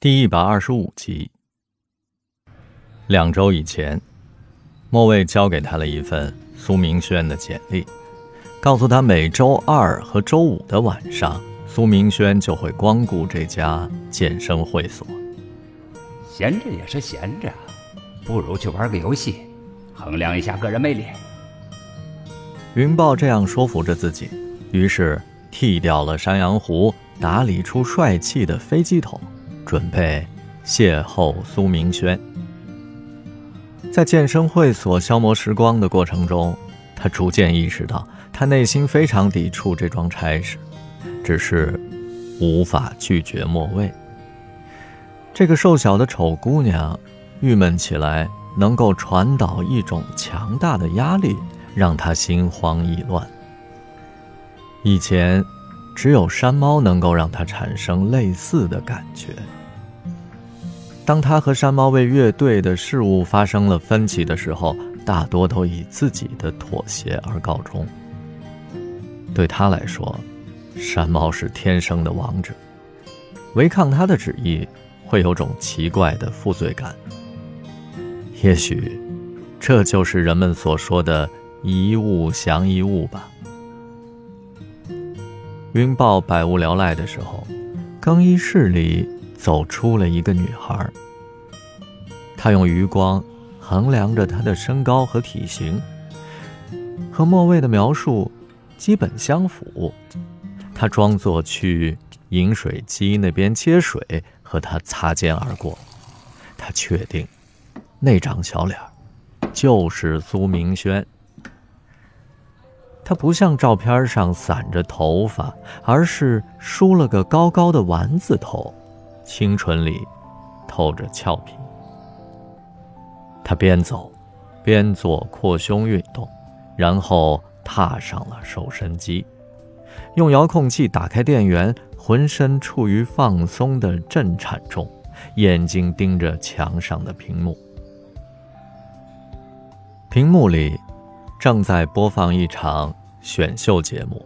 第一百二十五集。两周以前，莫卫交给他了一份苏明轩的简历，告诉他每周二和周五的晚上，苏明轩就会光顾这家健身会所。闲着也是闲着，不如去玩个游戏，衡量一下个人魅力。云豹这样说服着自己，于是剃掉了山羊胡，打理出帅气的飞机头。准备邂逅苏明轩，在健身会所消磨时光的过程中，他逐渐意识到，他内心非常抵触这桩差事，只是无法拒绝莫蔚。这个瘦小的丑姑娘，郁闷起来能够传导一种强大的压力，让他心慌意乱。以前，只有山猫能够让他产生类似的感觉。当他和山猫为乐队的事物发生了分歧的时候，大多都以自己的妥协而告终。对他来说，山猫是天生的王者，违抗他的旨意会有种奇怪的负罪感。也许，这就是人们所说的“一物降一物”吧。云豹百无聊赖的时候，更衣室里。走出了一个女孩，他用余光衡量着她的身高和体型，和莫蔚的描述基本相符。他装作去饮水机那边接水，和她擦肩而过。他确定，那张小脸就是苏明轩。他不像照片上散着头发，而是梳了个高高的丸子头。清纯里透着俏皮。他边走边做扩胸运动，然后踏上了瘦身机，用遥控器打开电源，浑身处于放松的震颤中，眼睛盯着墙上的屏幕。屏幕里正在播放一场选秀节目，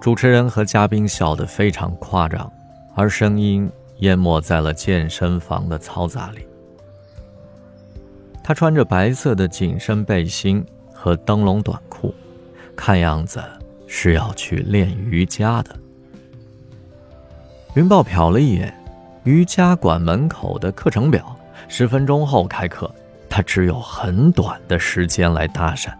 主持人和嘉宾笑得非常夸张。而声音淹没在了健身房的嘈杂里。他穿着白色的紧身背心和灯笼短裤，看样子是要去练瑜伽的。云豹瞟了一眼瑜伽馆门口的课程表，十分钟后开课，他只有很短的时间来搭讪。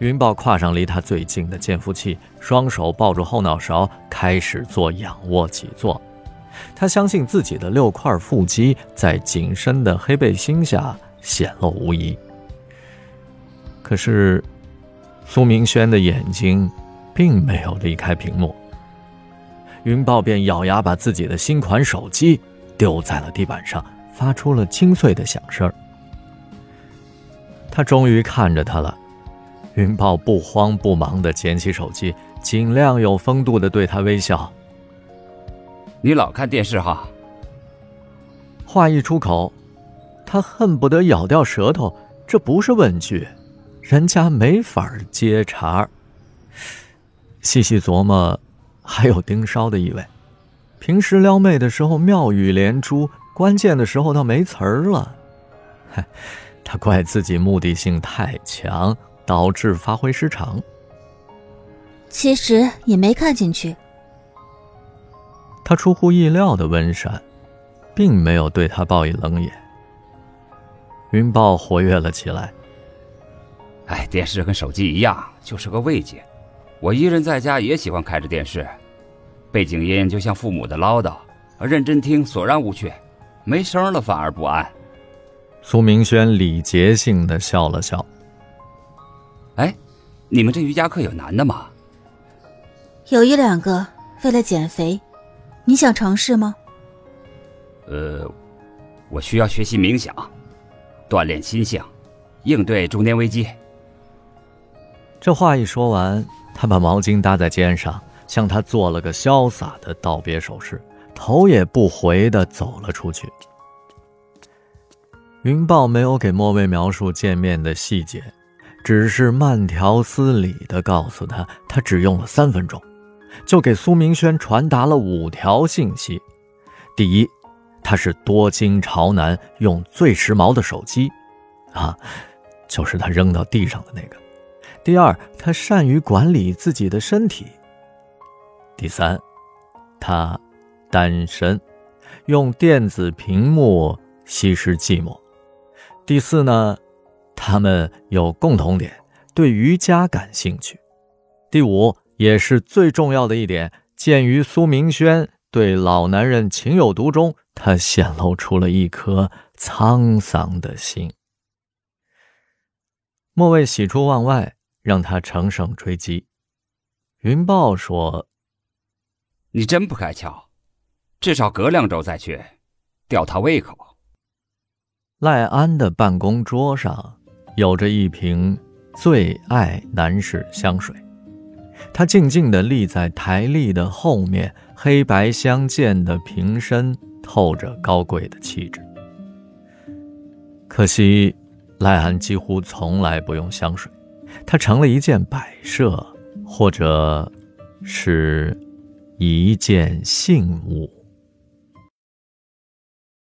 云豹跨上离他最近的健腹器，双手抱住后脑勺，开始做仰卧起坐。他相信自己的六块腹肌在紧身的黑背心下显露无遗。可是，苏明轩的眼睛并没有离开屏幕。云豹便咬牙把自己的新款手机丢在了地板上，发出了清脆的响声。他终于看着他了。云豹不慌不忙地捡起手机，尽量有风度地对他微笑。你老看电视哈？话一出口，他恨不得咬掉舌头。这不是问句，人家没法接茬。细细琢磨，还有盯梢的意味。平时撩妹的时候妙语连珠，关键的时候倒没词儿了。嗨，他怪自己目的性太强。导致发挥失常。其实也没看进去。他出乎意料的温善，并没有对他报以冷眼。云豹活跃了起来。哎，电视跟手机一样，就是个慰藉。我一人在家也喜欢开着电视，背景音就像父母的唠叨，认真听索然无趣，没声了反而不安。苏明轩礼节性的笑了笑。哎，你们这瑜伽课有男的吗？有一两个，为了减肥，你想尝试吗？呃，我需要学习冥想，锻炼心性，应对中年危机。这话一说完，他把毛巾搭在肩上，向他做了个潇洒的道别手势，头也不回的走了出去。云豹没有给莫蔚描述见面的细节。只是慢条斯理地告诉他，他只用了三分钟，就给苏明轩传达了五条信息：第一，他是多金潮男，用最时髦的手机，啊，就是他扔到地上的那个。第二，他善于管理自己的身体。第三，他单身，用电子屏幕吸食寂寞。第四呢，他们有共同点，对瑜伽感兴趣。第五，也是最重要的一点，鉴于苏明轩对老男人情有独钟。他显露出了一颗沧桑的心。莫畏喜出望外，让他乘胜追击。云豹说：“你真不开窍，至少隔两周再去，吊他胃口。”赖安的办公桌上有着一瓶最爱男士香水，他静静地立在台历的后面，黑白相间的瓶身。透着高贵的气质。可惜，赖安几乎从来不用香水，它成了一件摆设，或者是一件信物。